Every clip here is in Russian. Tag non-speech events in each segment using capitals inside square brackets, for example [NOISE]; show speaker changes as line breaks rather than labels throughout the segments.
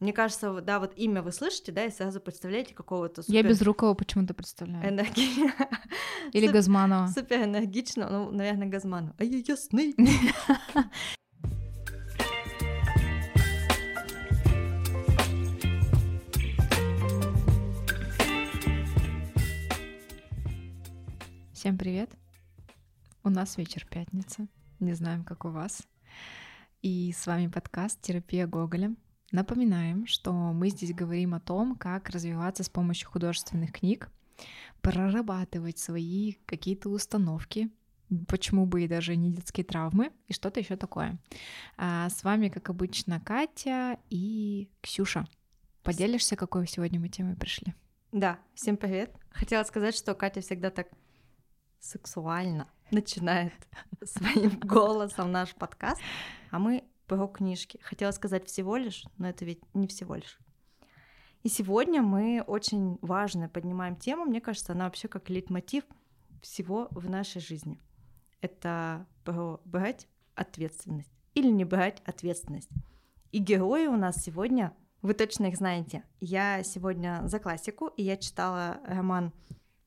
Мне кажется, да, вот имя вы слышите, да, и сразу представляете какого-то
супер... Я Безрукова почему-то представляю.
Энерги... [LAUGHS]
Или Газманова.
Супер энергично, ну, наверное, Газманова. А я ясный. [LAUGHS]
Всем привет! У нас вечер пятница, не знаем, как у вас. И с вами подкаст «Терапия Гоголя». Напоминаем, что мы здесь говорим о том, как развиваться с помощью художественных книг, прорабатывать свои какие-то установки, почему бы и даже не детские травмы и что-то еще такое. А с вами, как обычно, Катя и Ксюша. Поделишься, какой сегодня мы темой пришли?
Да, всем привет. Хотела сказать, что Катя всегда так сексуально начинает [LAUGHS] своим голосом наш подкаст, а мы про книжки. Хотела сказать всего лишь, но это ведь не всего лишь. И сегодня мы очень важно поднимаем тему, мне кажется, она вообще как лейтмотив всего в нашей жизни. Это про брать ответственность или не брать ответственность. И герои у нас сегодня, вы точно их знаете. Я сегодня за классику, и я читала роман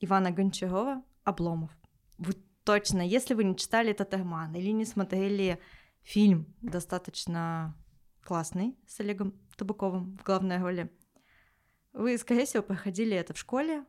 Ивана Гончарова «Обломов». Вы точно, если вы не читали этот роман или не смотрели фильм достаточно классный с Олегом Табаковым в главной роли, вы, скорее всего, проходили это в школе.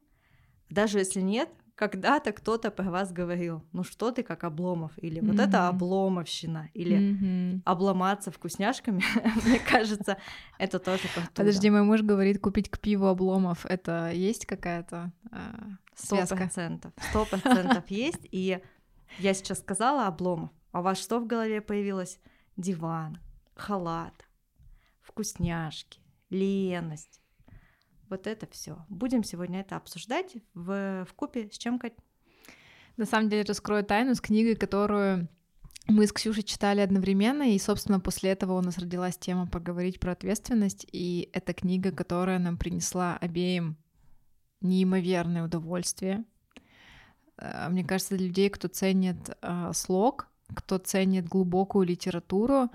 Даже если нет, когда-то кто-то про вас говорил, ну что ты как Обломов, или вот mm-hmm. это Обломовщина, или mm-hmm. обломаться вкусняшками, [LAUGHS] мне кажется, это тоже.
Подожди, мой муж говорит, купить к пиву Обломов, это есть какая-то а,
Сто процентов, сто процентов есть, и я сейчас сказала Обломов, а у вас что в голове появилось? Диван, халат, вкусняшки, леность, вот это все. Будем сегодня это обсуждать в, в купе с чем, Кать?
На самом деле раскрою тайну с книгой, которую мы с Ксюшей читали одновременно, и, собственно, после этого у нас родилась тема поговорить про ответственность, и это книга, которая нам принесла обеим неимоверное удовольствие. Э, мне кажется, для людей, кто ценит э, слог, кто ценит глубокую литературу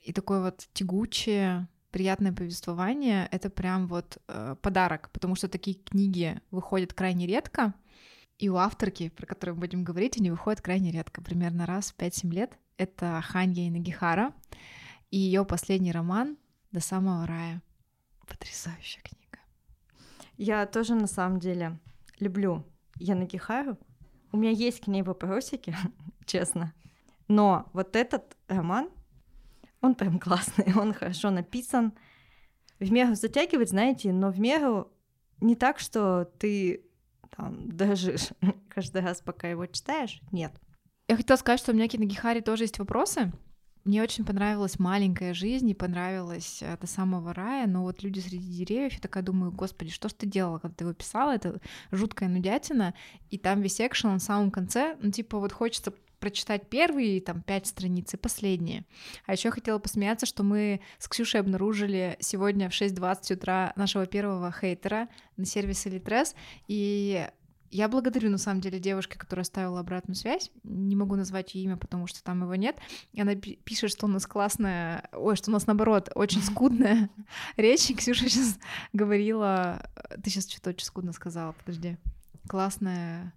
и такое вот тягучее, приятное повествование — это прям вот э, подарок, потому что такие книги выходят крайне редко, и у авторки, про которую мы будем говорить, они выходят крайне редко, примерно раз в 5-7 лет. Это Ханья Инагихара и ее последний роман «До самого рая». Потрясающая книга.
Я тоже на самом деле люблю Янагихару. У меня есть к ней вопросики, [LAUGHS] честно. Но вот этот роман он прям классный, [LAUGHS] он хорошо написан. В меру затягивает, знаете, но в меру не так, что ты там дрожишь [LAUGHS] каждый раз, пока его читаешь. Нет.
Я хотела сказать, что у меня к Киногихаре тоже есть вопросы. Мне очень понравилась маленькая жизнь, и понравилась э, до самого рая, но вот люди среди деревьев, я такая думаю, господи, что ж ты делала, когда ты его писала, это жуткая нудятина, и там весь экшен на самом конце, ну типа вот хочется прочитать первые там пять страниц и последние. А еще хотела посмеяться, что мы с Ксюшей обнаружили сегодня в 6.20 утра нашего первого хейтера на сервисе Litres, и я благодарю, на самом деле, девушке, которая оставила обратную связь. Не могу назвать ее имя, потому что там его нет. И она пишет, что у нас классная... Ой, что у нас, наоборот, очень [LAUGHS] скудная речь. Ксюша сейчас говорила... Ты сейчас что-то очень скудно сказала, подожди. Классная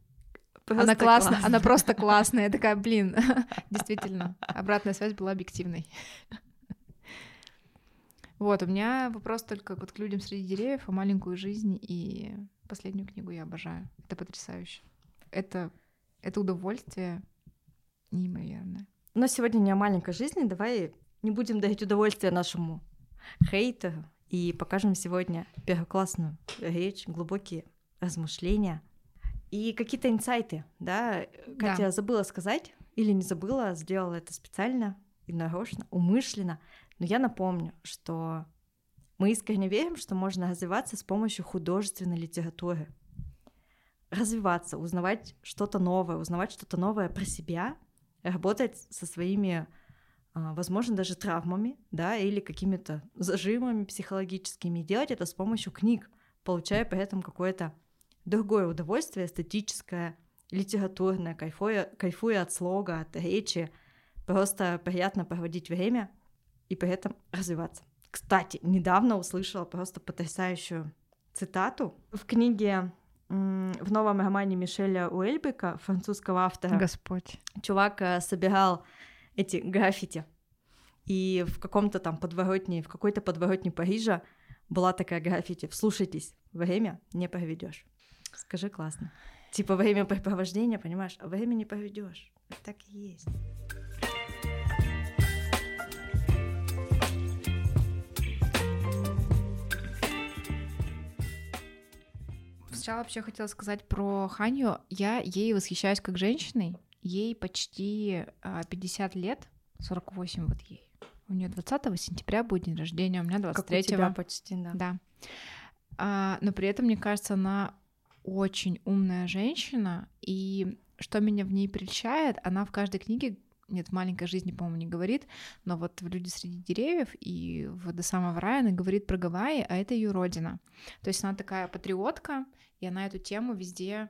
Просто она классная, классно. она просто классная. Я такая, блин, [LAUGHS] действительно, обратная связь была объективной. [LAUGHS] Вот, у меня вопрос только вот к людям среди деревьев, а маленькую жизнь и последнюю книгу я обожаю. Это потрясающе. Это, это удовольствие неимоверное.
Но сегодня не о маленькой жизни, давай не будем давать удовольствие нашему хейтеру и покажем сегодня первоклассную речь, глубокие размышления и какие-то инсайты, да? Катя да. забыла сказать или не забыла, сделала это специально и нарочно, умышленно. Но я напомню, что мы искренне верим, что можно развиваться с помощью художественной литературы. Развиваться, узнавать что-то новое, узнавать что-то новое про себя, работать со своими, а, возможно, даже травмами, да, или какими-то зажимами психологическими, делать это с помощью книг, получая при этом какое-то другое удовольствие, эстетическое, литературное, кайфуя, кайфуя от слога, от речи, просто приятно проводить время и при этом развиваться. Кстати, недавно услышала просто потрясающую цитату в книге в новом романе Мишеля Уэльбека, французского автора.
Господь.
Чувак э, собирал эти граффити. И в каком-то там подворотне, в какой-то подворотне Парижа была такая граффити. Вслушайтесь, время не проведешь. Скажи классно. Типа время препровождения, понимаешь, а время не проведешь. Так и есть.
Сначала вообще хотела сказать про Ханю. Я ей восхищаюсь как женщиной. Ей почти 50 а, лет, 48 вот ей. У нее 20 сентября будет день рождения, у меня 23
Как у тебя почти, да.
Да. А, но при этом, мне кажется, она очень умная женщина, и что меня в ней прельщает, она в каждой книге нет, в маленькой жизни, по-моему, не говорит, но вот в «Люди среди деревьев» и в «До самого рая» она говорит про Гавайи, а это ее родина. То есть она такая патриотка, и она эту тему везде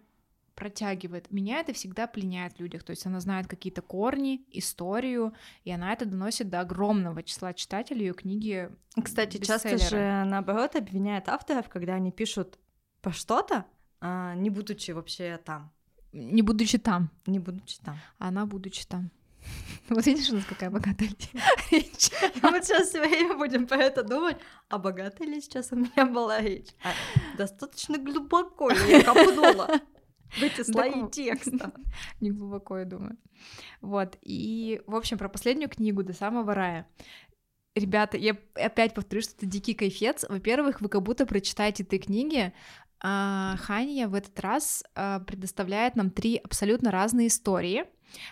протягивает. Меня это всегда пленяет в людях, то есть она знает какие-то корни, историю, и она это доносит до огромного числа читателей ее книги.
Кстати, часто же наоборот обвиняет авторов, когда они пишут по что-то, не будучи вообще там.
Не будучи там.
Не будучи там.
Она будучи там. [LAUGHS] Вот видишь, у нас какая богатая [LAUGHS]
речь. [LAUGHS] Мы сейчас все время будем по это думать, а богатая ли сейчас у меня была речь? А достаточно глубоко я копнула в эти слои текста.
Не глубоко, я думаю. Вот, и, в общем, про последнюю книгу «До самого рая». Ребята, я опять повторю, что это дикий кайфец. Во-первых, вы как будто прочитаете этой книги, а Ханья в этот раз а, предоставляет нам три абсолютно разные истории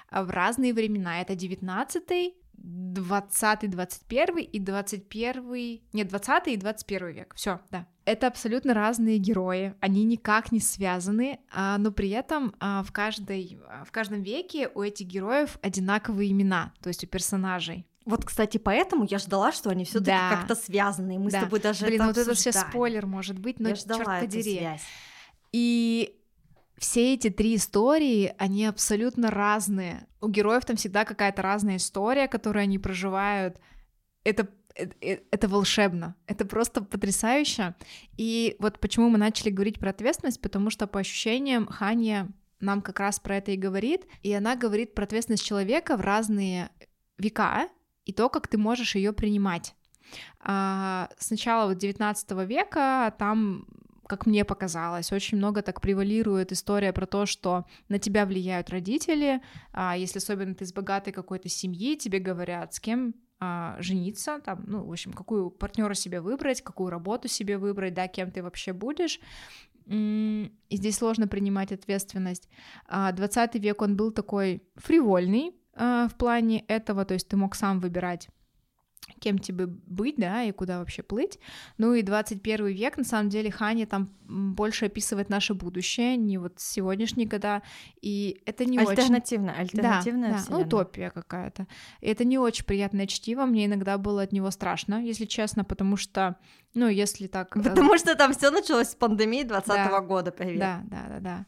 а, в разные времена. Это 19 20 21 и 21 нет 20 и 21 век. Все да. Это абсолютно разные герои они никак не связаны но при этом в каждой в каждом веке у этих героев одинаковые имена то есть у персонажей
вот, кстати, поэтому я ждала, что они все таки да. как-то связаны. Мы да. с тобой даже
Блин,
это
вот
обсуждали.
это сейчас спойлер может быть, но
я ждала
черт подери.
Связь.
И все эти три истории, они абсолютно разные. У героев там всегда какая-то разная история, которую они проживают. Это э, э, это волшебно, это просто потрясающе. И вот почему мы начали говорить про ответственность, потому что по ощущениям Ханья нам как раз про это и говорит, и она говорит про ответственность человека в разные века, и то, как ты можешь ее принимать. А, с начала вот 19 века там как мне показалось, очень много так превалирует история про то, что на тебя влияют родители, а если особенно ты из богатой какой-то семьи, тебе говорят, с кем а, жениться, там, ну, в общем, какую партнера себе выбрать, какую работу себе выбрать, да, кем ты вообще будешь. И здесь сложно принимать ответственность. 20 век он был такой фривольный, а, в плане этого, то есть ты мог сам выбирать кем тебе быть, да, и куда вообще плыть. Ну и 21 век, на самом деле, Хани там больше описывает наше будущее, не вот сегодняшние года, и это не
альтернативно,
очень...
Альтернативная
да, да, утопия какая-то. Это не очень приятное чтиво, мне иногда было от него страшно, если честно, потому что, ну, если так...
Э, потому что там все началось с пандемии 20 да, года, привет.
Да, да, да, да.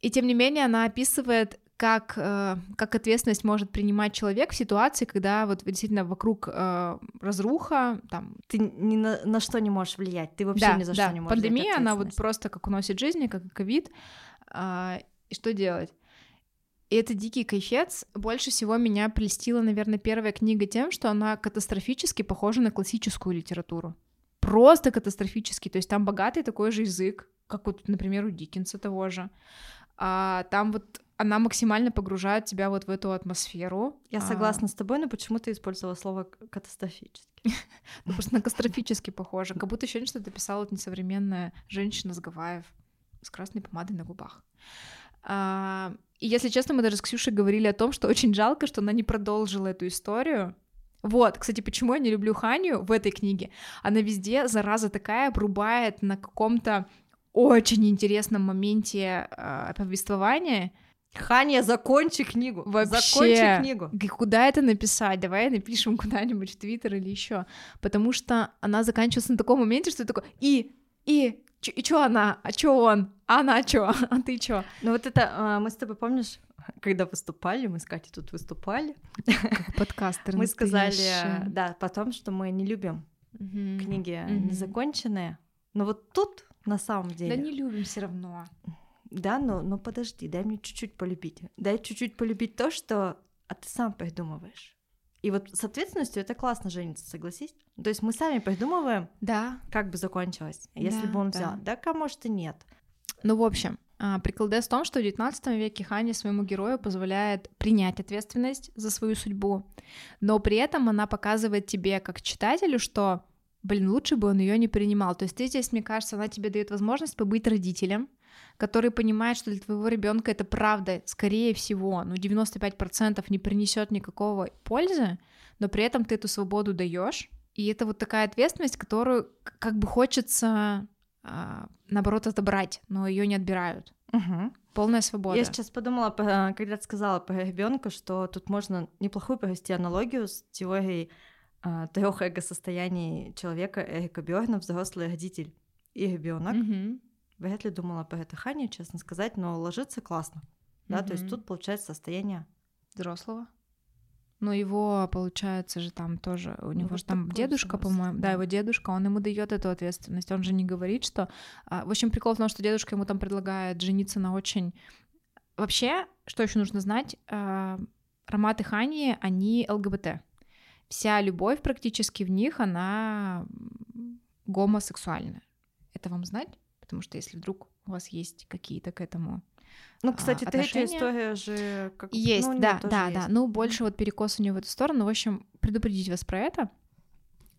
И тем не менее она описывает как, э, как ответственность может принимать человек в ситуации, когда вот действительно вокруг э, разруха, там...
Ты ни на, на что не можешь влиять, ты вообще
да,
ни за
да.
что не можешь
Пандемия, она вот просто как уносит жизни, как и ковид, э, и что делать? И это дикий кайфец. Больше всего меня прельстила, наверное, первая книга тем, что она катастрофически похожа на классическую литературу. Просто катастрофически. То есть там богатый такой же язык, как вот, например, у Диккенса того же. А, там вот она максимально погружает тебя вот в эту атмосферу.
Я согласна а... с тобой, но почему ты использовала слово катастрофически?
Ну, просто на катастрофически похоже. Как будто еще что то писала несовременная женщина с Гавайев с красной помадой на губах. А, и если честно, мы даже с Ксюшей говорили о том, что очень жалко, что она не продолжила эту историю. Вот, кстати, почему я не люблю Ханю в этой книге? Она везде, зараза такая, обрубает на каком-то очень интересном моменте э, повествования,
Ханя, закончи книгу.
Вообще,
закончи книгу.
Куда это написать? Давай напишем [LAUGHS] куда-нибудь в Твиттер или еще. Потому что она заканчивается на таком моменте, что такое и, и, и чё она, а чё он, а она чё, [LAUGHS] а ты чё?
Ну вот это, а, мы с тобой, помнишь, когда выступали, мы с Катей тут выступали.
Как подкастеры [LAUGHS]
Мы сказали, да, потом, что мы не любим книги незаконченные. Но вот тут на самом
Да
деле...
не любим все равно.
Да, но, но подожди, дай мне чуть-чуть полюбить. Дай чуть-чуть полюбить то, что а ты сам придумываешь. И вот с ответственностью это классно жениться, согласись? То есть мы сами придумываем,
Да.
как бы закончилось, если
Да,
бы он
да.
взял. Да, а может и нет.
Ну, в общем, а, приколдес в том, что в 19 веке Хани своему герою позволяет принять ответственность за свою судьбу, но при этом она показывает тебе, как читателю, что, блин, лучше бы он ее не принимал. То есть ты здесь, мне кажется, она тебе дает возможность побыть родителем, который понимает, что для твоего ребенка это правда, скорее всего, ну, 95% не принесет никакого пользы, но при этом ты эту свободу даешь. И это вот такая ответственность, которую как бы хочется а, наоборот отобрать, но ее не отбирают.
Мгм.
Полная свобода.
Я сейчас подумала, по- когда ты сказала про ребенка, что тут можно неплохую провести аналогию с теорией трех эго-состояний человека Эрика Бёрна, взрослый родитель и ребенок.
Мгм.
Вряд ли думала про это Ханя, честно сказать, но ложится классно. Да, то есть тут получается состояние.
взрослого. Но его, получается же, там тоже, у него
вот
же там дедушка, по-моему, да, его дедушка, он ему дает эту ответственность, он же не говорит, что... а, В общем, прикол в том, что дедушка ему там предлагает жениться на очень... Вообще, что еще нужно знать, а, Ромат и Хани, они ЛГБТ. Вся любовь практически в них, она гомосексуальная. Это вам знать? Потому что если вдруг у вас есть какие-то к этому
Ну,
а,
кстати, третья
отношения.
история же как бы-
Есть,
ну,
да, да, да.
есть.
Ну, больше вот перекос у него в эту сторону. В общем, предупредить вас про это.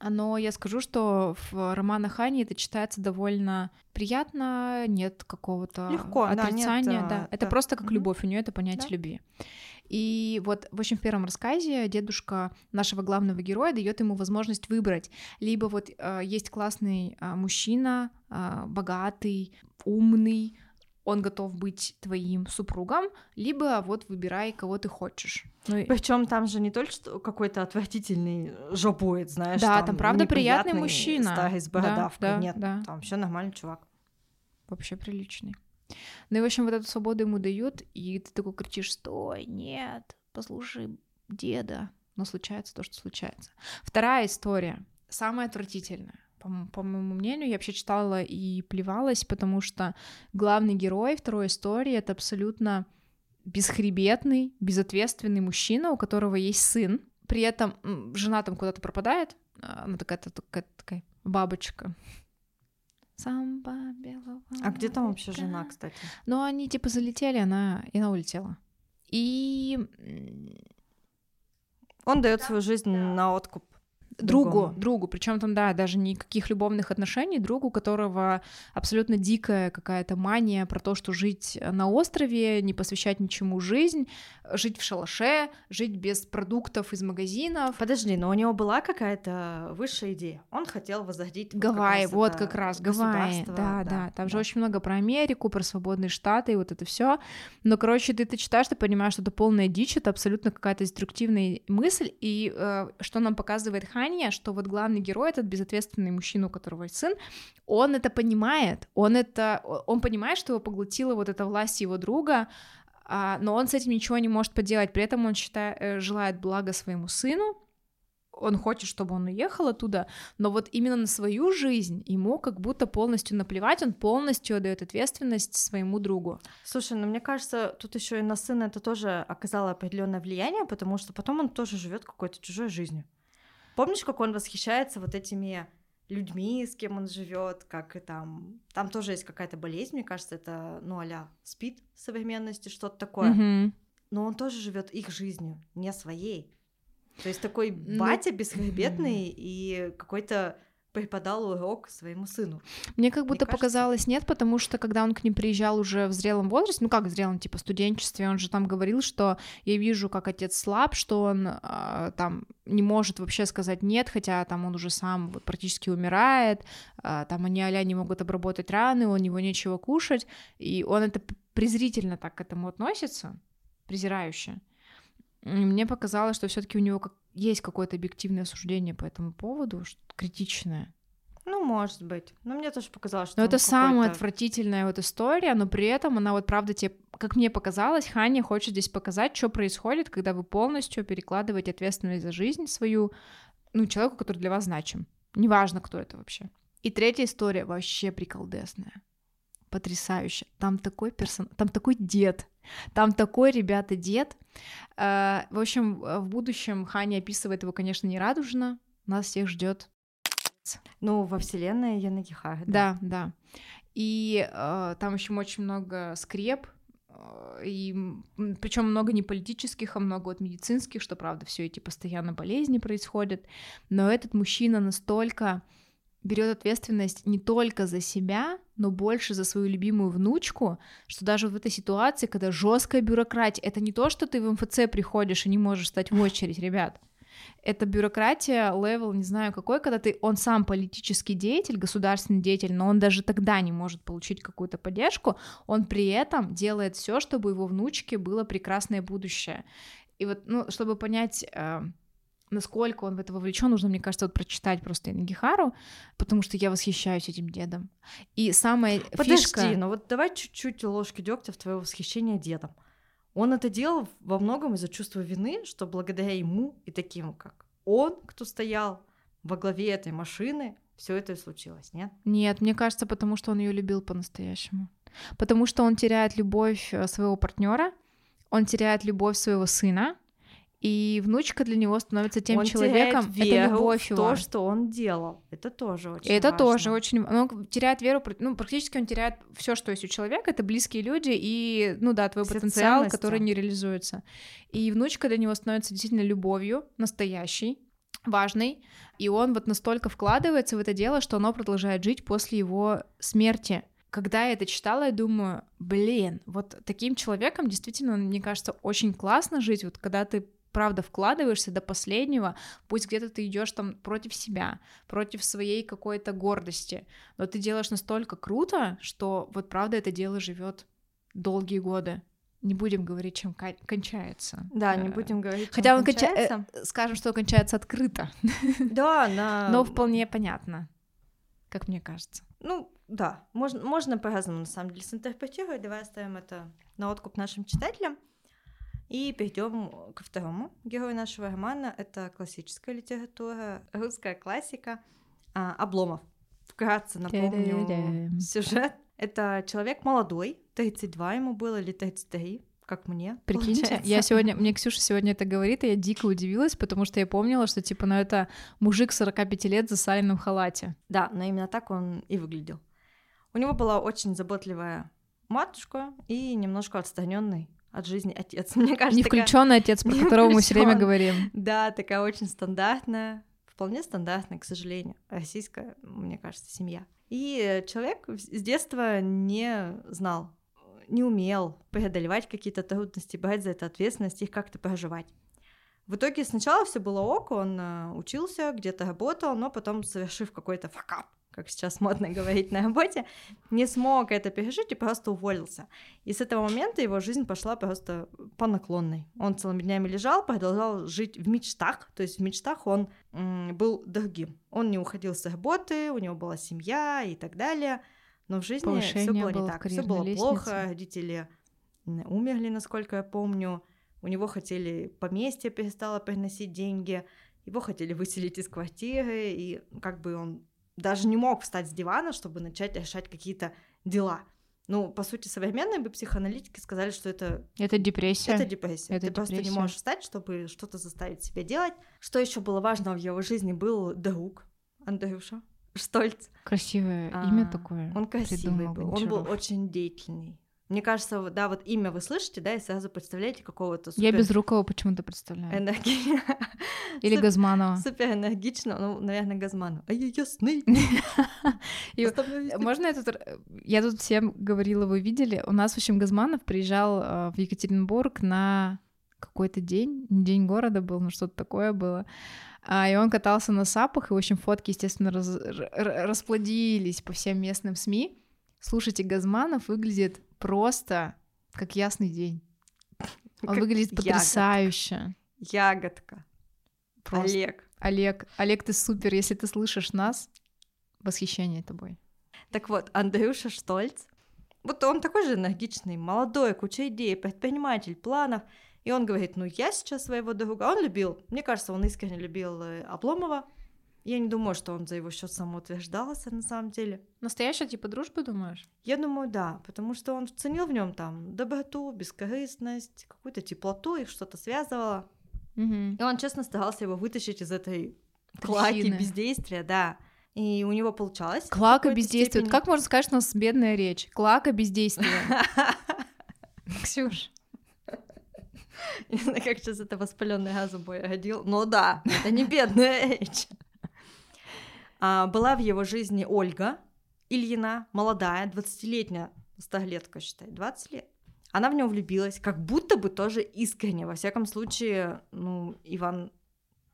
Но я скажу, что в романах Хани это читается довольно приятно, нет какого-то
Легко, да, нет,
отрицания.
а,
да, Это
да.
просто как любовь, у нее это понятие
Да.
любви. И вот, в общем, в первом рассказе дедушка нашего главного героя дает ему возможность выбрать. Либо вот э, есть классный э, мужчина, богатый, умный, он готов быть твоим супругом, либо вот выбирай, кого ты хочешь. Ну,
Причем там же не только что какой-то отвратительный жопует, знаешь.
Да, там правда приятный мужчина.
Старый с
Да,
бородавкой.
да,
Нет,
да.
там все нормальный чувак.
вообще приличный. Ну и, в общем, вот эту свободу ему дают, и ты такой кричишь, стой, нет, послушай деда. Но случается то, что случается. Вторая история, самая отвратительная. По, по моему мнению, я вообще читала и плевалась, потому что главный герой второй истории — это абсолютно бесхребетный, безответственный мужчина, у которого есть сын. При этом жена там куда-то пропадает, а, она такая, такая, такая бабочка. Самба белого
А где там вообще жена, кстати?
Ну, они типа залетели, она и она улетела. И
Он дает свою жизнь на откуп.
Другу,
Другому.
другу, причем там, да, даже никаких любовных отношений, другу, которого абсолютно дикая какая-то мания про то, что жить на острове, не посвящать ничему жизнь, жить в шалаше, жить без продуктов из магазинов.
Подожди, но у него была какая-то высшая идея. Он хотел возродить вот как
Гавайи,
раз
как раз, Гавайи,
государство,
да, да, там же очень много про Америку, про свободные штаты и вот это все. Но, короче, ты это читаешь, ты понимаешь, что это полная дичь, это абсолютно какая-то деструктивная мысль, и э, что нам показывает Ханья, что вот главный герой, этот безответственный мужчина, у которого есть сын, он это понимает, он это, он понимает, что его поглотила вот эта власть его друга, а, но он с этим ничего не может поделать, при этом он считает, э, желает блага своему сыну, он хочет, чтобы он уехал оттуда, но вот именно на свою жизнь ему как будто полностью наплевать, он полностью отдает ответственность своему другу.
Слушай, ну мне кажется, тут еще и на сына это тоже оказало определенное влияние, потому что потом он тоже живет какой-то чужой жизнью. Помнишь, как он восхищается вот этими людьми, с кем он живет, как и там... Там тоже есть какая-то болезнь, мне кажется, это, ну, а спид в современности, что-то такое.
Мгм.
Но он тоже живет их жизнью, не своей. То есть такой
Ну,
батя бесхребетный и какой-то преподал урок своему сыну.
Мне как будто
кажется.
показалось нет, потому что когда он к ним приезжал уже в зрелом возрасте, ну как в зрелом, типа студенчестве, он же там говорил, что я вижу, как отец слаб, что он а, там не может вообще сказать нет, хотя там он уже сам вот практически умирает, а, там они а не могут обработать раны, у него нечего кушать, и он это презрительно так к этому относится, презирающе. Мне показалось, что все-таки у него как- есть какое-то объективное суждение по этому поводу, критичное.
Ну, может быть. Но мне тоже показалось, что
Но это самая отвратительная вот история, но при этом она вот правда тебе, как мне показалось, Ханя хочет здесь показать, что происходит, когда вы полностью перекладываете ответственность за жизнь свою, ну, человеку, который для вас значим. Неважно, кто это вообще. И третья история вообще приколдесная. Потрясающе. Там такой персон... Там такой дед. Там такой, ребята, дед. Э, в общем, в будущем Ханя описывает его, конечно, не радужно. Нас всех ждет.
Ну, во вселенной Янагихары.
Да, да. И э, там еще очень много скреп, э, и причем много не политических, а много от медицинских, что правда, все эти постоянно болезни происходят. Но этот мужчина настолько берет ответственность не только за себя, но больше за свою любимую внучку, что даже в этой ситуации, когда жесткая бюрократия, это не то, что ты в МФЦ приходишь и не можешь стать в очередь, ребят. Это бюрократия, level, не знаю какой, когда ты, он сам политический деятель, государственный деятель, но он даже тогда не может получить какую-то поддержку, он при этом делает все, чтобы его внучке было прекрасное будущее. И вот, ну, чтобы понять, э, насколько он в это вовлечен, нужно, мне кажется, вот прочитать просто Ингихару, потому что я восхищаюсь этим дедом. И самая
Подожди,
фишка...
ну вот давай чуть-чуть ложки дегтя в твое восхищение дедом. Он это делал во многом из-за чувства вины, что благодаря ему и таким, как он, кто стоял во главе этой машины, все это и случилось, нет?
Нет, мне кажется, потому что он ее любил по-настоящему. Потому что он теряет любовь э, своего партнера, он теряет любовь своего сына, и внучка для него становится тем
он
человеком,
веру
это любовь его.
то, что он делал. Это тоже очень
это
важно.
тоже очень... Он теряет веру, ну, практически он теряет все, что есть у человека, это близкие люди и, ну да, твой
Все
потенциал,
ценности.
который не реализуется. И внучка для него становится действительно любовью, настоящей, важной, и он вот настолько вкладывается в это дело, что оно продолжает жить после его смерти. Когда я это читала, я думаю, блин, вот таким человеком действительно, мне кажется, очень классно жить, вот когда ты правда вкладываешься до последнего, пусть где-то ты идешь там против себя, против своей какой-то гордости, но ты делаешь настолько круто, что вот правда это дело живет долгие годы. Не будем говорить, чем кончается.
Да, не
Э,
будем говорить, чем
Хотя он конча-
кончается.
э, скажем, что кончается открыто, [LAUGHS]
Да, на...
но вполне понятно, как мне кажется.
Ну, да, можно, можно по-разному, на самом деле, синтерпретировать. Давай оставим это на откуп нашим читателям. И перейдем ко второму герою нашего романа. Это классическая литература, русская классика. А, Обломов. Вкратце напомню сюжет. Это человек молодой, 32 ему было или 33, как мне.
Прикиньте,
получается.
я сегодня, мне Ксюша сегодня это говорит, и я дико удивилась, потому что я помнила, что, типа, ну это мужик 45 лет за в халате.
Да, но именно так он и выглядел. У него была очень заботливая матушка и немножко отстраненный от жизни отец. [LAUGHS] Мне кажется,
Не
такая-
включенный отец, про
не
которого мы все время говорим.
Да, такая очень стандартная, вполне стандартная, к сожалению, российская, мне кажется, семья. И человек с детства не знал, не умел преодолевать какие-то трудности, брать за это ответственность, их как-то проживать. В итоге сначала все было ок, он э, учился, где-то работал, но потом, совершив какой-то факап, как сейчас модно [LAUGHS] говорить на работе, не смог это пережить и просто уволился. И с этого момента его жизнь пошла просто по наклонной. Он целыми днями лежал, продолжал жить в мечтах, то есть в мечтах он м, был другим. Он не уходил с работы, у него была семья и так далее, но в жизни все было
было
не так. Все было
лестнице.
плохо, родители умерли, насколько я помню. У него хотели поместье перестало приносить деньги, его хотели выселить из квартиры, и как бы он даже не мог встать с дивана, чтобы начать решать какие-то дела. Ну, по сути, современные бы психоаналитики сказали, что это,
Это депрессия.
это депрессия.
Это
Ты просто не
депрессия.
можешь встать, чтобы что-то заставить себя делать. Что еще было важно в его жизни, был друг Андрюша Штольц.
Красивое
А,
имя такое.
Он красивый был, он был очень деятельный. Мне кажется, да, вот имя вы слышите, да, и сразу представляете какого-то
Я
супер
без рукава почему-то представляю.
энерги- [LAUGHS]
Или Газманова.
супер энергично, ну, наверное, Газману. А я ясный. [LAUGHS] Оставляю ясный.
Можно я тут... р- Я тут всем говорила, вы видели? У нас, в общем, Газманов приезжал э, в Екатеринбург на какой-то день, день города был, но что-то такое было. А, и он катался на сапах, и, в общем, фотки, естественно, раз- расплодились по всем местным СМИ. Слушайте, Газманов выглядит просто как ясный день. [LAUGHS] Он
Как
выглядит потрясающе.
Ягодка.
Просто.
Олег.
Олег, Олег, ты супер, если ты слышишь нас, восхищение тобой.
Так вот, Андрюша Штольц. Вот он такой же энергичный, молодой, куча идей, предприниматель, планов. И он говорит, ну я сейчас своего друга, он любил, мне кажется, он искренне любил э, Обломова. Я не думаю, что он за его счет самоутверждался на самом деле.
Настоящая типа дружба, думаешь?
Я думаю, да, потому что он ценил в нем там доброту, бескорыстность, какую-то теплоту, их что-то связывало.
Угу.
И он честно старался его вытащить из этой клаки
Трясины.
бездействия, да. И у него получалось.
Клака бездействия.
Степени.
как можно сказать, что у нас бедная речь? Клака бездействия. [LAUGHS] Ксюш.
Не знаю, как сейчас это воспаленный газом бой годил. Но да, это не бедная речь. А, была в его жизни Ольга Ильина, молодая, 20-летняя, старлетка, считай, 20 лет. Она в него влюбилась, как будто бы тоже искренне. Во всяком случае, ну, Иван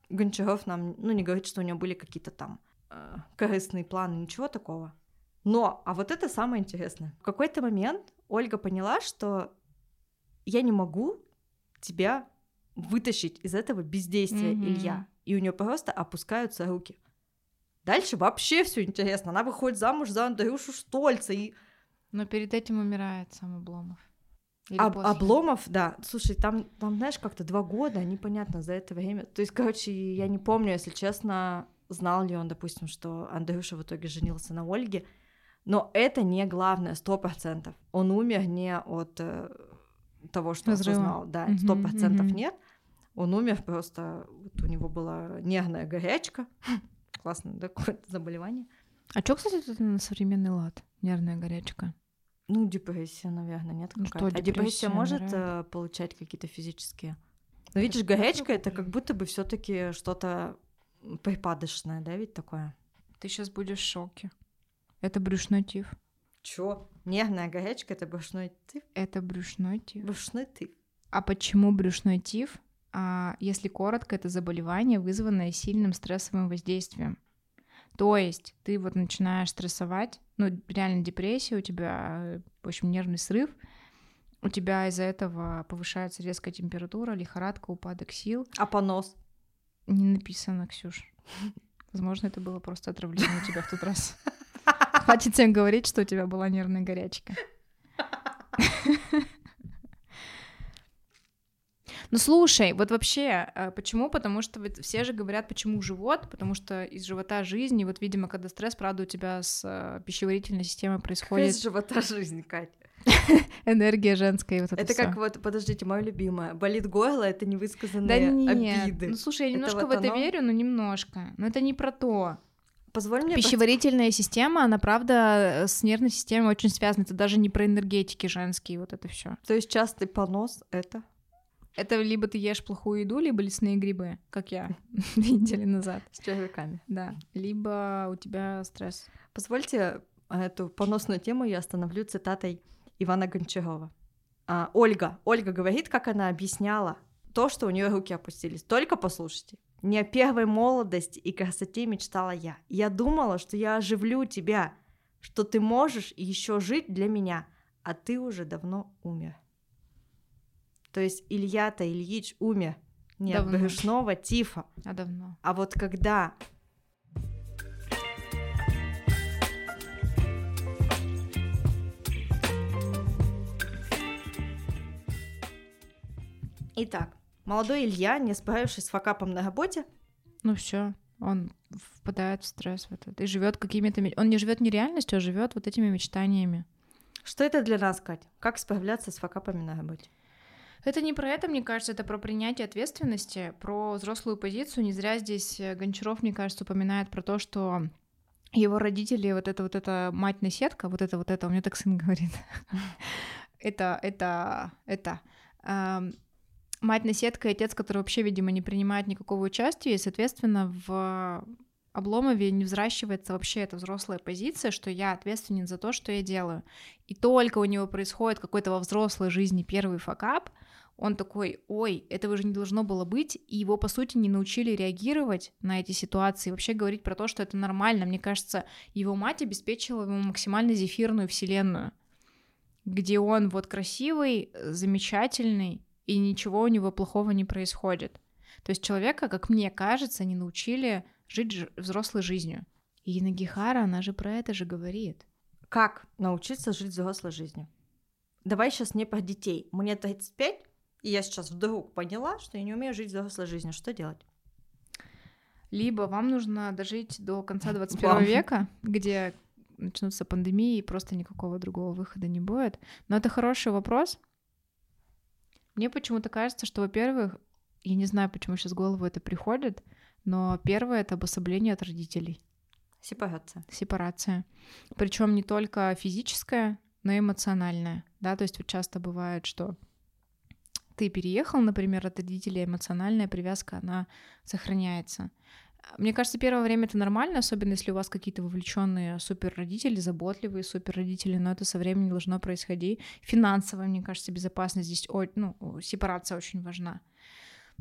Гончаров нам, ну, не говорит, что у него были какие-то там э, корыстные планы, ничего такого. Но, а вот это самое интересное. В какой-то момент Ольга поняла, что я не могу тебя вытащить из этого бездействия,
Мгм.
Илья. И у нее просто опускаются руки. Дальше вообще все интересно. Она выходит замуж за Андрюшу Штольца. И
Но перед этим умирает сам Обломов. Или
Об-
после?
Обломов, да. Слушай, там, там, знаешь, как-то два года, непонятно за это время. То есть, короче, я не помню, если честно, знал ли он, допустим, что Андрюша в итоге женился на Ольге. Но это не главное, сто процентов. Он умер не от э, того, что
Разрыва.
осознал. Да,
Мгм,
сто процентов нет. Он умер просто, вот у него была нервная горячка. Классное да, какое-то [LAUGHS] заболевание.
А что, кстати, это на современный лад? Нервная горячка.
Ну, депрессия, наверное, нет
Ну
какая-то.
что,
а депрессия
депрессия,
может э, получать какие-то физические. Но видишь, горячка это как будто бы все-таки что-то припадочное, да, ведь такое.
Ты сейчас будешь в шоке. Это брюшной тиф.
Чё? Нервная горячка это брюшной тиф?
Это брюшной тиф.
Брюшной тиф.
А почему брюшной тиф? А, если коротко, это заболевание, вызванное сильным стрессовым воздействием. То есть ты вот начинаешь стрессовать, ну реально депрессия, у тебя, в общем, нервный срыв, у тебя из-за этого повышается резкая температура, лихорадка, упадок сил.
А понос?
Не написано, Ксюш. Возможно, это было просто отравление у тебя в тот раз. [LAUGHS] Хватит всем говорить, что у тебя была нервная горячка. [LAUGHS] Ну слушай, вот вообще, э, почему? Потому что вот все же говорят, почему живот, потому что из живота жизни, вот, видимо, когда стресс, правда, у тебя с э, пищеварительной системой происходит
из живота жизнь, Катя? [LAUGHS]
энергия женская, вот это,
Это как вот, подождите, мое любимое. Болит горло, это
Да
невысказанные
нет,
обиды.
ну слушай, я
Это
немножко
вот
в это
оно?
верю, но немножко. Но это не про то.
Позволь мне...
Пищеварительная система, она правда с нервной системой очень связана. Это даже не про энергетики женские, вот это все.
То есть частый понос это...
Это либо ты ешь плохую еду, либо лесные грибы, как я [LAUGHS] две недели назад.
С червяками.
Да. Либо у тебя стресс.
Позвольте эту поносную тему я остановлю цитатой Ивана Гончарова. А, Ольга. Ольга говорит, как она объясняла то, что у нее руки опустились. Только послушайте. Не о первой молодости и красоте мечтала я. Я думала, что я оживлю тебя, что ты можешь еще жить для меня, а ты уже давно умер. То есть Илья-то Ильич умер не от
Давно.
брюшного тифа,
А давно.
а вот когда Итак, молодой Илья, не справившись с факапом на работе,
Ну все, он впадает в стресс в этот и живет какими-то... Он не живет не реальностью, а живет вот этими мечтаниями.
что это для нас, Кать? Как справляться с факапами на работе?
Это не про это, мне кажется, это про принятие ответственности, про взрослую позицию. Не зря здесь э, Гончаров, мне кажется, упоминает про то, что его родители, вот это вот эта мать-наседка, вот это вот это, у меня так сын [LAUGHS] говорит, это, это, это, мать-наседка и отец, который вообще, видимо, не принимает никакого участия, и, соответственно, в Обломове не взращивается вообще эта взрослая позиция, что я ответственен за то, что я делаю. И только у него происходит какой-то во взрослой жизни первый факап, он такой, ой, этого же не должно было быть, и его, по сути, не научили реагировать на эти ситуации, вообще говорить про то, что это нормально. Мне кажется, его мать обеспечила ему максимально зефирную вселенную, где он вот красивый, замечательный, и ничего у него плохого не происходит. То есть человека, как мне кажется, не научили жить взрослой жизнью. И Нагихара, она же про это же говорит.
Как научиться жить взрослой жизнью? Давай сейчас не про детей. Мне 35, и я сейчас вдруг поняла, что я не умею жить взрослой жизнью. Что делать?
Либо вам нужно дожить до конца 21
Вам.
века, где начнутся пандемии, и просто никакого другого выхода не будет. Но это хороший вопрос. Мне почему-то кажется, что, во-первых, я не знаю, почему сейчас в голову это приходит, но первое — это обособление от родителей.
Сепарация.
сепарация. Причем не только физическая, но и эмоциональная. Да, то есть вот часто бывает, что ты переехал, например, от родителей, эмоциональная привязка, она сохраняется. Мне кажется, первое время это нормально, особенно если у вас какие-то вовлеченные супер родители, заботливые супер родители, но это со временем должно происходить. Финансовая, мне кажется, безопасность здесь, ну, сепарация очень важна.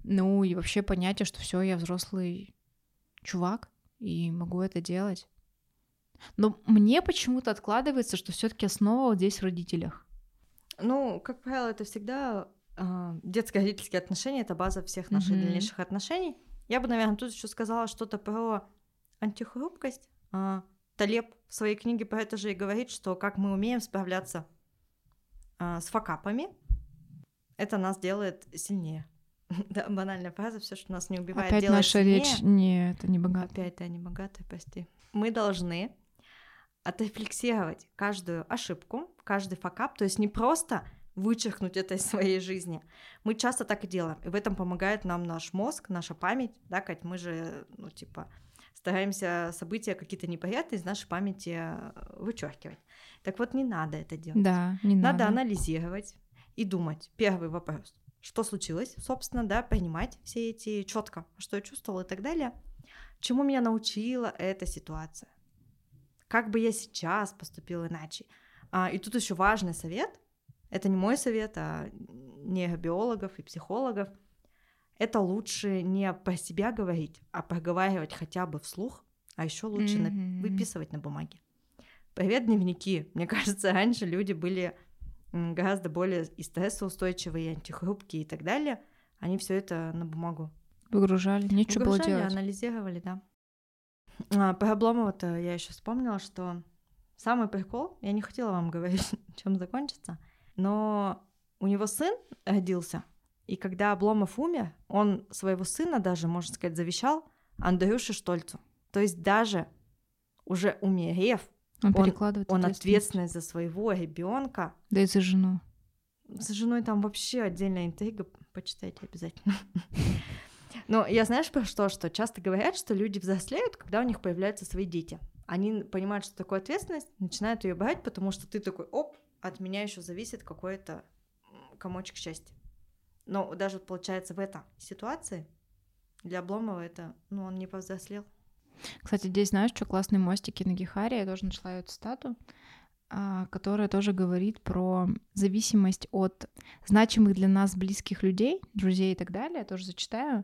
Ну и вообще понятие, что все, я взрослый чувак и могу это делать. Но мне почему-то откладывается, что все-таки основа вот здесь в родителях.
Ну, как правило, это всегда детско-родительские отношения, это база всех наших
Мгм.
дальнейших отношений. Я бы, наверное, тут еще сказала что-то про антихрупкость. А, Талеб в своей книге про это же и говорит, что как мы умеем справляться а, с факапами, это нас делает сильнее. [LAUGHS] Да, банальная фраза, все, что нас не убивает,
Опять
делает
наша
сильнее.
речь не, это не богато.
Опять да, не богатая, прости. Мы должны отрефлексировать каждую ошибку, каждый факап, то есть не просто вычеркнуть это из своей жизни. Мы часто так и делаем, и в этом помогает нам наш мозг, наша память, да, Кать, мы же, ну, типа, стараемся события какие-то неприятные из нашей памяти э, вычеркивать. Так вот, не надо это делать.
Да, не
Надо
надо.
анализировать и думать. Первый вопрос. Что случилось, собственно, да, принимать все эти четко, что я чувствовала и так далее. Чему меня научила эта ситуация? Как бы я сейчас поступила иначе? А, и тут еще важный совет. Это не мой совет, а нейробиологов и психологов. Это лучше не про себя говорить, а проговаривать хотя бы вслух, а еще лучше на-
Мгм.
выписывать на бумаге. Привет, дневники. Мне [LAUGHS] кажется, раньше люди были гораздо более и стрессоустойчивые, и антихрупкие и так далее. Они все это на бумагу
Выгружали, нечего было
выгружали,
делать.
анализировали, да. А, про Обломова-то я еще вспомнила, что самый прикол, я не хотела вам [LAUGHS] говорить, чем закончится, но у него сын родился, и когда Обломов умер, он своего сына даже, можно сказать, завещал Андрюше Штольцу. То есть даже уже умерев,
Он,
он-
перекладывает
он
ответственность.
ответственный за своего ребенка.
Да и за жену.
За женой там вообще отдельная интрига, почитайте обязательно. [LAUGHS] Но я знаешь про что, что часто говорят, что люди взрослеют, когда у них появляются свои дети. Они понимают, что такое ответственность, начинают ее брать, потому что ты такой, оп, от меня еще зависит какой-то комочек счастья. Но даже получается в этой ситуации для Обломова это, ну, он не повзрослел.
Кстати, здесь знаешь, что классные мостики на Гехаре, я тоже нашла эту стату, а, которая тоже говорит про зависимость от значимых для нас близких людей, друзей и так далее, я тоже зачитаю.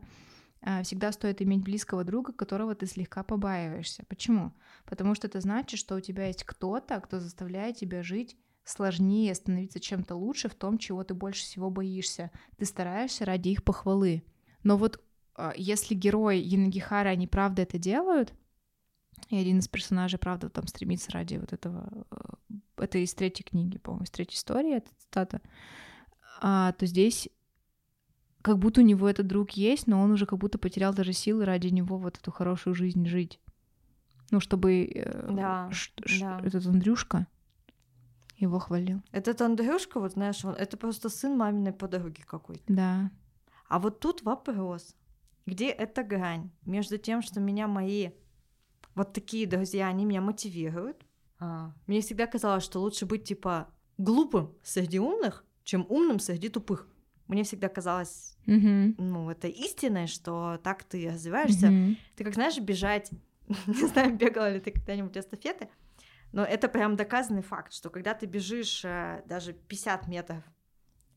А, Всегда стоит иметь близкого друга, которого ты слегка побаиваешься. Почему? Потому что это значит, что у тебя есть кто-то, кто заставляет тебя жить сложнее, становиться чем-то лучше в том, чего ты больше всего боишься. Ты стараешься ради их похвалы. Но вот а, если герой Янагихара, они правда это делают, и один из персонажей, правда, там стремится ради вот этого... э, Это из третьей книги, по-моему, из третьей истории, эта цитата. А, то здесь как будто у него этот друг есть, но он уже как будто потерял даже силы ради него вот эту хорошую жизнь жить. Ну, чтобы э,
Да,
ш-
да.
этот Андрюшка его хвалил.
Этот Андрюшка, вот знаешь, он, это просто сын маминой подруги какой-то.
Да.
А вот тут вопрос, где эта грань между тем, что меня мои вот такие друзья, они меня мотивируют. А, Мне всегда казалось, что лучше быть типа глупым среди умных, чем умным среди тупых. Мне всегда казалось,
Мгм.
ну, это истинное, что так ты развиваешься.
Мгм.
Ты как знаешь, бежать, [LAUGHS] не знаю, бегала ли ты когда-нибудь эстафеты, но это прям доказанный факт, что когда ты бежишь э, даже 50 метров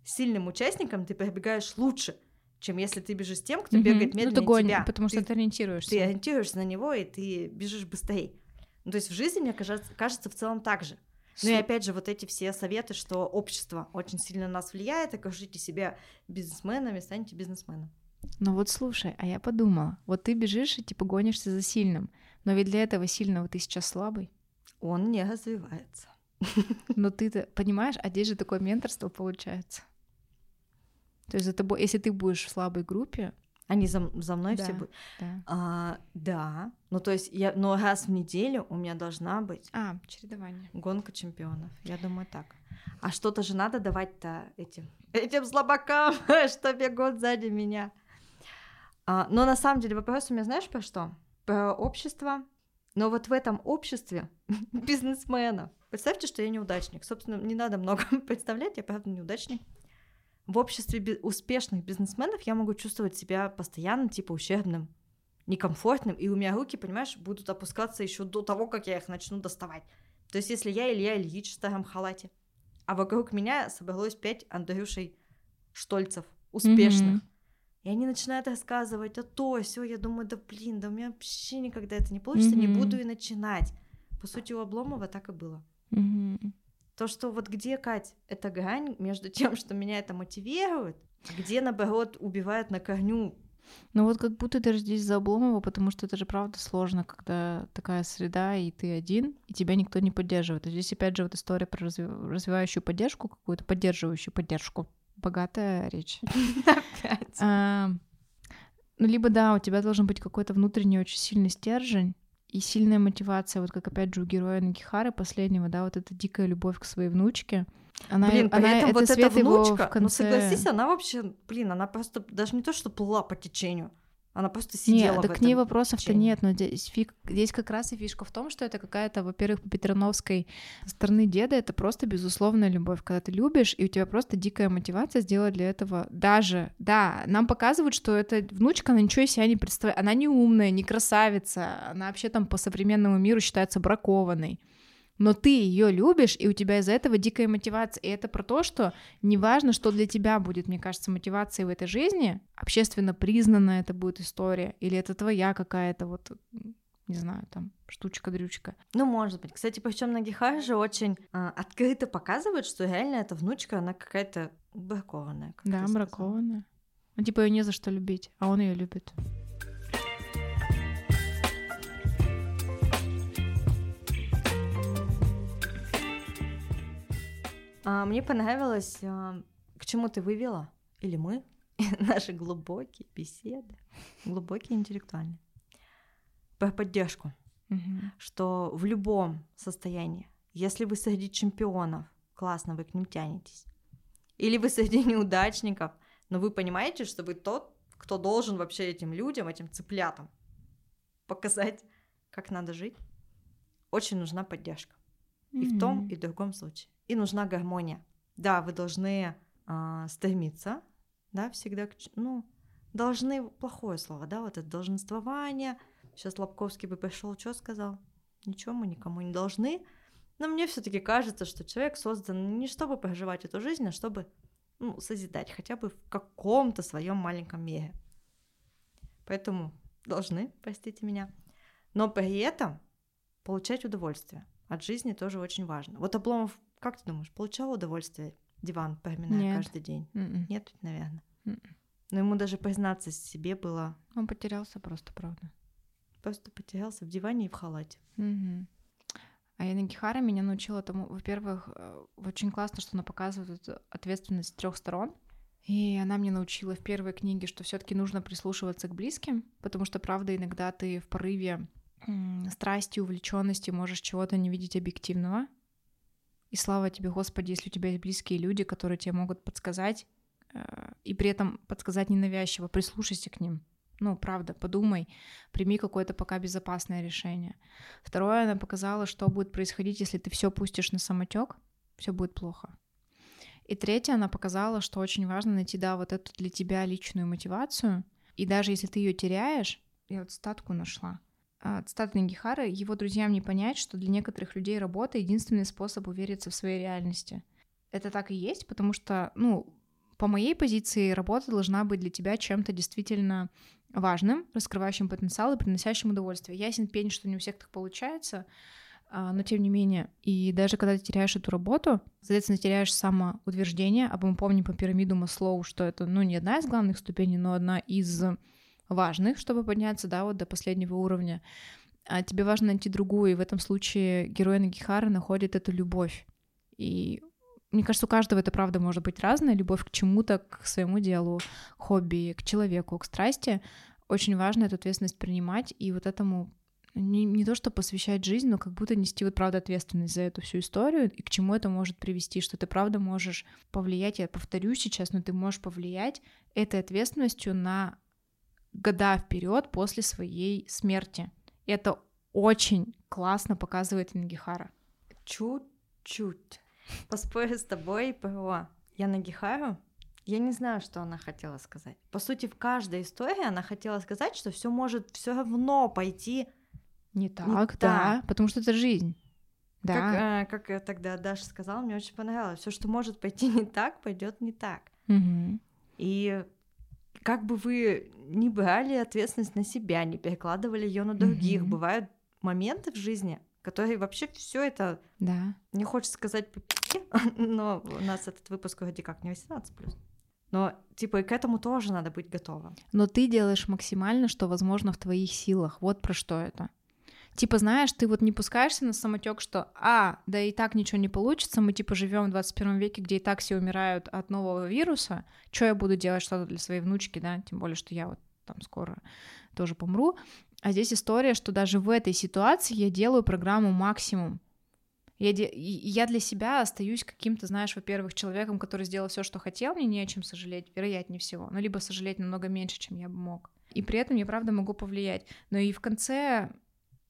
сильным участником, ты пробегаешь лучше, чем если ты бежишь с тем, кто бегает
Ну,
медленнее
догонь,
тебя.
потому что
ты,
ты ориентируешься.
ты ориентируешься на него, и ты бежишь быстрее. Ну, то есть в жизни, мне кажется, кажется в целом так же. Ну и опять же, вот эти все советы, что общество очень сильно на нас влияет, окажите себя бизнесменами, станьте бизнесменом.
Ну вот слушай, а я подумала, вот ты бежишь и типа гонишься за сильным, но ведь для этого сильного ты сейчас слабый.
Он не развивается. [LAUGHS]
Но ты-то, понимаешь, а здесь же такое менторство получается. То есть за тобой, если ты будешь в слабой группе,
Они за, за мной
Да,
все будут.
Да.
А, да. Ну, то есть, я, но раз в неделю у меня должна быть
А, чередование.
гонка чемпионов. Я думаю, так. А что-то же надо давать-то этим, этим слабакам, [LAUGHS] что бегут сзади меня. А, но на самом деле вопрос у меня знаешь про что? Про общество. Но вот в этом обществе [LAUGHS] бизнесменов. Представьте, что я неудачник. Собственно, не надо много [LAUGHS] представлять, я правда неудачник. В обществе успешных бизнесменов я могу чувствовать себя постоянно типа ущербным, некомфортным, и у меня руки, понимаешь, будут опускаться еще до того, как я их начну доставать. То есть, если я Илья Ильич в старом халате, а вокруг меня собралось пять Андрюшей Штольцев, успешных,
Мгм.
И они начинают рассказывать, а то, все, я думаю, да блин, да у меня вообще никогда это не получится, не
Мгм.
буду и начинать. По сути, у Обломова так и было.
Мгм.
То, что вот где, Кать, эта грань между [LAUGHS] тем, что меня это мотивирует, а где, наоборот, убивает на корню.
Ну вот как будто ты здесь за Обломова, потому что это же правда сложно, когда такая среда, и ты один, и тебя никто не поддерживает. А здесь опять же вот история про разви- развивающую поддержку, какую-то поддерживающую поддержку. Богатая речь. [LAUGHS] А, Ну, либо да, у тебя должен быть какой-то внутренний очень сильный стержень и сильная мотивация, вот как опять же у героя Нагихары последнего, да, вот эта дикая любовь к своей внучке. Она,
блин, при
она-
этом
это
вот эта внучка,
в конце...
ну согласись, она вообще, блин, она просто даже не то, что плыла по течению, она просто
Нет,
сидела
да
в
к ней вопросов-то нет, но здесь, фиг- здесь как раз и фишка в том, что это какая-то, во-первых, по Петрановской стороны деда, это просто безусловная любовь, когда ты любишь, и у тебя просто дикая мотивация сделать для этого. Даже, да, нам показывают, что эта внучка, она ничего из себя не представляет, она не умная, не красавица, она вообще там по современному миру считается бракованной, но ты ее любишь, и у тебя из-за этого дикая мотивация. И это про то, что неважно, что для тебя будет, мне кажется, мотивацией в этой жизни, общественно признанная это будет история, или это твоя какая-то вот, не знаю, там, штучка-дрючка.
Ну, может быть. Кстати, причем Нагихара же очень а, открыто показывает, что реально эта внучка, она какая-то бракованная. как
Да, бракованная. Ну, типа, ее не за что любить, а он ее любит.
А, мне понравилось, а, к чему ты вывела, или мы, [LAUGHS] наши глубокие беседы, глубокие интеллектуальные, про поддержку, что в любом состоянии, если вы среди чемпионов, классно, вы к ним тянетесь, или вы среди [LAUGHS] неудачников, но вы понимаете, что вы тот, кто должен вообще этим людям, этим цыплятам показать, как надо жить, очень нужна поддержка. И в том, и в другом случае. И нужна гармония. Да, вы должны а, стремиться, да, всегда к... Ну, должны, плохое слово, да, вот это долженствование. Сейчас Лобковский бы пришел, что сказал? Ничего мы никому не должны. Но мне все таки кажется, что человек создан не чтобы проживать эту жизнь, а чтобы ну, созидать хотя бы в каком-то своем маленьком мире. Поэтому должны, простите меня. Но при этом получать удовольствие от жизни тоже очень важно. Вот Обломов, как ты думаешь, получал удовольствие диван, поминая
Нет.
каждый день?
Мгм.
Нет, наверное.
Мгм.
Но ему даже признаться себе было
Он потерялся просто, правда.
просто потерялся в диване и в халате.
Мгм. А Яна Гихара меня научила тому, во-первых, э, очень классно, что она показывает ответственность с трех сторон. И она мне научила в первой книге, что все-таки нужно прислушиваться к близким, потому что, правда, иногда ты в порыве страсти, увлеченности можешь чего-то не видеть объективного. И слава тебе, Господи, если у тебя есть близкие люди, которые тебе могут подсказать, э, и при этом подсказать ненавязчиво, прислушайся к ним. Ну, правда, подумай, прими какое-то пока безопасное решение. Второе, она показала, что будет происходить, если ты все пустишь на самотек, все будет плохо. И третье, она показала, что очень важно найти, да, вот эту для тебя личную мотивацию. И даже если ты ее теряешь, я вот статку нашла. Цитата Нагихары, его друзьям не понять, что для некоторых людей работа — единственный способ увериться в своей реальности. Это так и есть, потому что, ну, по моей позиции, работа должна быть для тебя чем-то действительно важным, раскрывающим потенциал и приносящим удовольствие. Ясен пень, что не у всех так получается, а, но тем не менее. И даже когда ты теряешь эту работу, соответственно, теряешь самоутверждение, а мы помним по пирамиду Маслоу, что это, ну, не одна из главных ступеней, но одна из важных, чтобы подняться, да, вот до последнего уровня. А тебе важно найти другую, и в этом случае герой Нагихары находит эту любовь. И мне кажется, у каждого это правда может быть разная любовь к чему-то, к своему делу, хобби, к человеку, к страсти. Очень важно эту ответственность принимать и вот этому не, не то, что посвящать жизнь, но как будто нести вот правда ответственность за эту всю историю и к чему это может привести, что ты правда можешь повлиять, я повторю сейчас, но ты можешь повлиять этой ответственностью на года вперед после своей смерти. Это очень классно показывает Ингихара.
Чуть-чуть. Поспорю с тобой про я Нагихару. Я не знаю, что она хотела сказать. По сути, в каждой истории она хотела сказать, что все может все равно пойти
не так, не да, так. потому что это жизнь. Да.
Как, э, как тогда Даша сказала, мне очень понравилось. Все, что может пойти не так, пойдет не так.
Угу.
И как бы вы не брали ответственность на себя, не перекладывали ее на других, угу. бывают моменты в жизни, которые вообще все это,
да.
не хочется сказать [LAUGHS] но у нас этот выпуск вроде как не 18 плюс. Но, типа, и к этому тоже надо быть готовым.
Но ты делаешь максимально, что возможно в твоих силах. Вот про что это. Типа, знаешь, ты вот не пускаешься на самотек, что, а, да и так ничего не получится, мы типа живем в 21 веке, где и так все умирают от нового вируса, что я буду делать что-то для своей внучки, да, тем более, что я вот там скоро тоже помру. А здесь история, что даже в этой ситуации я делаю программу максимум. Я, де... я для себя остаюсь каким-то, знаешь, во-первых, человеком, который сделал все, что хотел, мне не о чем сожалеть, вероятнее всего, ну, либо сожалеть намного меньше, чем я бы мог. И при этом я, правда, могу повлиять. Но и в конце,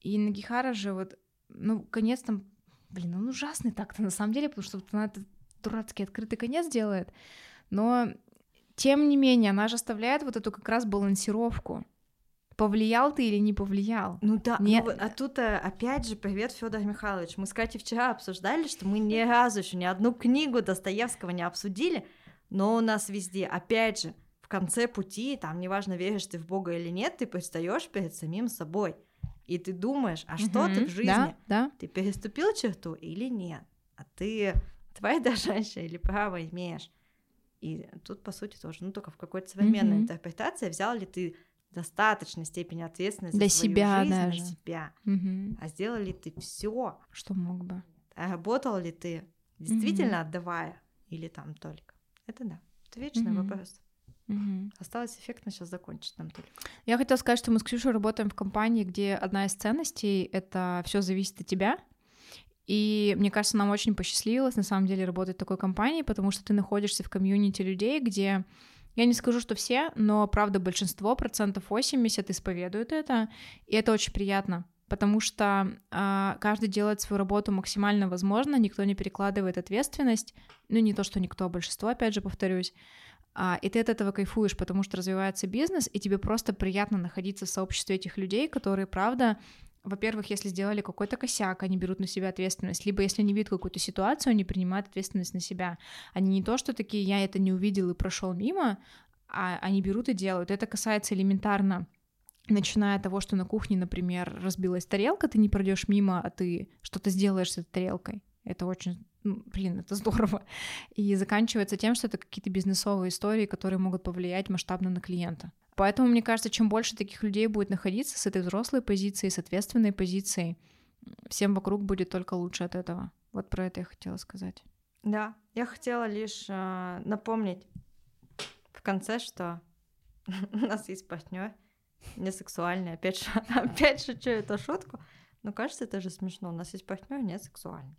и Нагихара же вот, ну, конец там, блин, он ужасный так-то на самом деле, потому что вот она этот дурацкий открытый конец делает, но тем не менее, она же оставляет вот эту как раз балансировку повлиял ты или не повлиял.
Ну да, Нет. Ну, а тут э, опять же привет, Федор Михайлович. Мы с Катей вчера обсуждали, что мы ни разу еще ни одну книгу Достоевского не обсудили, но у нас везде, опять же, в конце пути, там неважно, веришь ты в Бога или нет, ты предстаешь перед самим собой. И ты думаешь, а что угу, ты в жизни?
Да, да.
Ты переступил черту или нет? А ты [LAUGHS] твоя дрожащая или право имеешь? И тут, по сути, тоже, ну, только в какой-то современной угу. интерпретации взял ли ты достаточной степени ответственности
для себя
жизнь,
даже.
на себя.
Угу.
А сделал ли ты все,
что мог бы?
А работал ли ты действительно угу. отдавая или там только? Это да, это вечный угу. вопрос.
Угу.
Осталось эффектно сейчас закончить нам только.
Я хотела сказать, что мы с Ксюшей работаем в компании, где одна из ценностей это все зависит от тебя. И мне кажется, нам очень посчастливилось на самом деле работать в такой компании, потому что ты находишься в комьюнити людей, где я не скажу, что все, но правда большинство, процентов 80 исповедуют это, и это очень приятно, потому что э, каждый делает свою работу максимально возможно, никто не перекладывает ответственность, ну не то, что никто, а большинство, опять же, повторюсь, и ты от этого кайфуешь, потому что развивается бизнес, и тебе просто приятно находиться в сообществе этих людей, которые, правда, во-первых, если сделали какой-то косяк, они берут на себя ответственность, либо если они видят какую-то ситуацию, они принимают ответственность на себя. Они не то, что такие, я это не увидел и прошел мимо, а они берут и делают. Это касается элементарно начиная от того, что на кухне, например, разбилась тарелка, ты не пройдешь мимо, а ты что-то сделаешь с этой тарелкой. Это очень, блин, это здорово. И заканчивается тем, что это какие-то бизнесовые истории, которые могут повлиять масштабно на клиента. Поэтому, мне кажется, чем больше таких людей будет находиться с этой взрослой позицией, с ответственной позицией, всем вокруг будет только лучше от этого. Вот про это я хотела сказать.
Да, я хотела лишь э, напомнить в конце, что [LAUGHS] у нас есть партнер не сексуальный. Опять, же, [LAUGHS] опять шучу эту шутку. Но кажется, это же смешно. У нас есть партнер не сексуальный.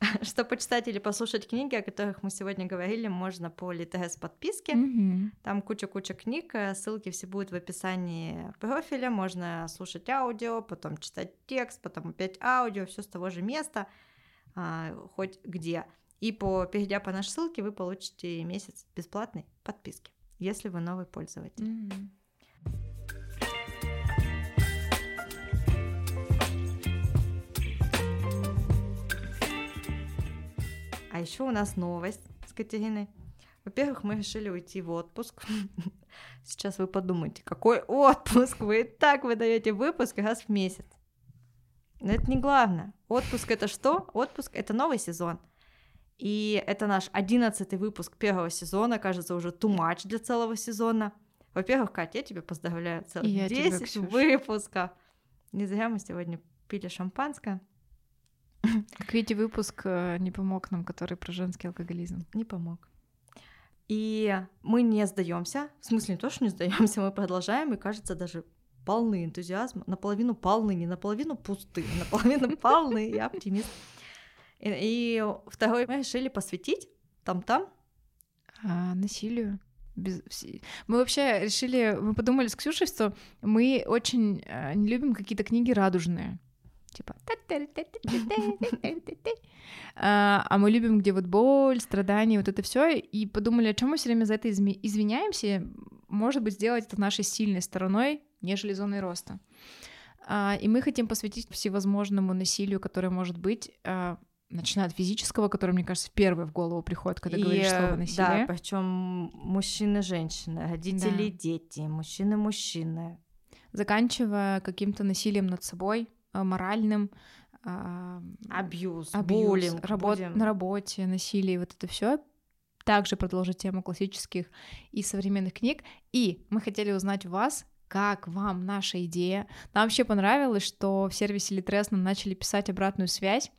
[LAUGHS] Что почитать или послушать книги, о которых мы сегодня говорили, можно по Литрес подписке.
Mm-hmm.
Там куча-куча книг, э, ссылки все будут в описании профиля. Можно слушать аудио, потом читать текст, потом опять аудио, все с того же места, а, хоть где. И по, перейдя по нашей ссылке, вы получите месяц бесплатной подписки, если вы новый пользователь.
Mm-hmm.
А еще у нас новость с Катериной. Во-первых, мы решили уйти в отпуск. [LAUGHS] Сейчас вы подумаете, какой отпуск? Вы и так выдаете выпуск раз в месяц. Но это не главное. Отпуск это что? Отпуск это новый сезон. И это наш одиннадцатый выпуск первого сезона, кажется, уже too much для целого сезона. Во-первых, Катя, я тебя поздравляю, целых 10 выпусков. Не зря мы сегодня пили шампанское. [LAUGHS]
Как видите, выпуск э, не помог нам, который про женский алкоголизм.
Не помог. И мы не сдаемся. В смысле, не то, что не сдаемся, мы продолжаем, и кажется, даже полны энтузиазма, наполовину полны, не наполовину пусты, а наполовину [LAUGHS] полны, я оптимист. И, и второй мы решили посвятить там-там
а, насилию. Без... Мы вообще решили, мы подумали с Ксюшей, что мы очень э, не любим какие-то книги радужные. Типа... А мы любим, где вот боль, страдания, вот это все, и подумали, о чем мы все время за это извиняемся, может быть, сделать это нашей сильной стороной, нежели зоной роста. А, и мы хотим посвятить всевозможному насилию, которое может быть, а, начиная от физического, который, мне кажется, первый в голову приходит, когда и, говоришь слово насилие.
Да, причем мужчины, женщины, родители, да. дети, мужчины, мужчины.
Заканчивая каким-то насилием над собой, а, моральным,
абьюз,
абьюз буллинг, работ, будем... на работе, насилие, вот это все также продолжить тему классических и современных книг. И мы хотели узнать у вас, как вам наша идея. Нам вообще понравилось, что в сервисе Литрес нам начали писать обратную связь,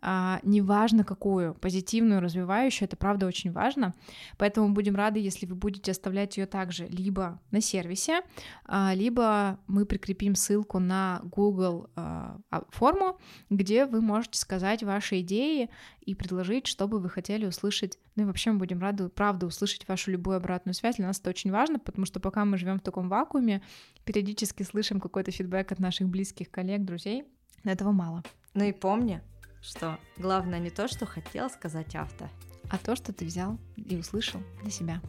а, неважно какую, позитивную, развивающую, это правда очень важно. Поэтому будем рады, если вы будете оставлять ее также либо на сервисе, а, либо мы прикрепим ссылку на Google а, а, форму, где вы можете сказать ваши идеи и предложить, что бы вы хотели услышать. Ну и вообще мы будем рады, правда, услышать вашу любую обратную связь. Для нас это очень важно, потому что пока мы живем в таком вакууме, периодически слышим какой-то фидбэк от наших близких коллег, друзей. Но этого мало.
Ну и помни, что главное не то, что хотел сказать автор,
а то, что ты взял и услышал для себя.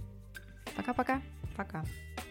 Пока-пока.
Пока. -пока. Пока.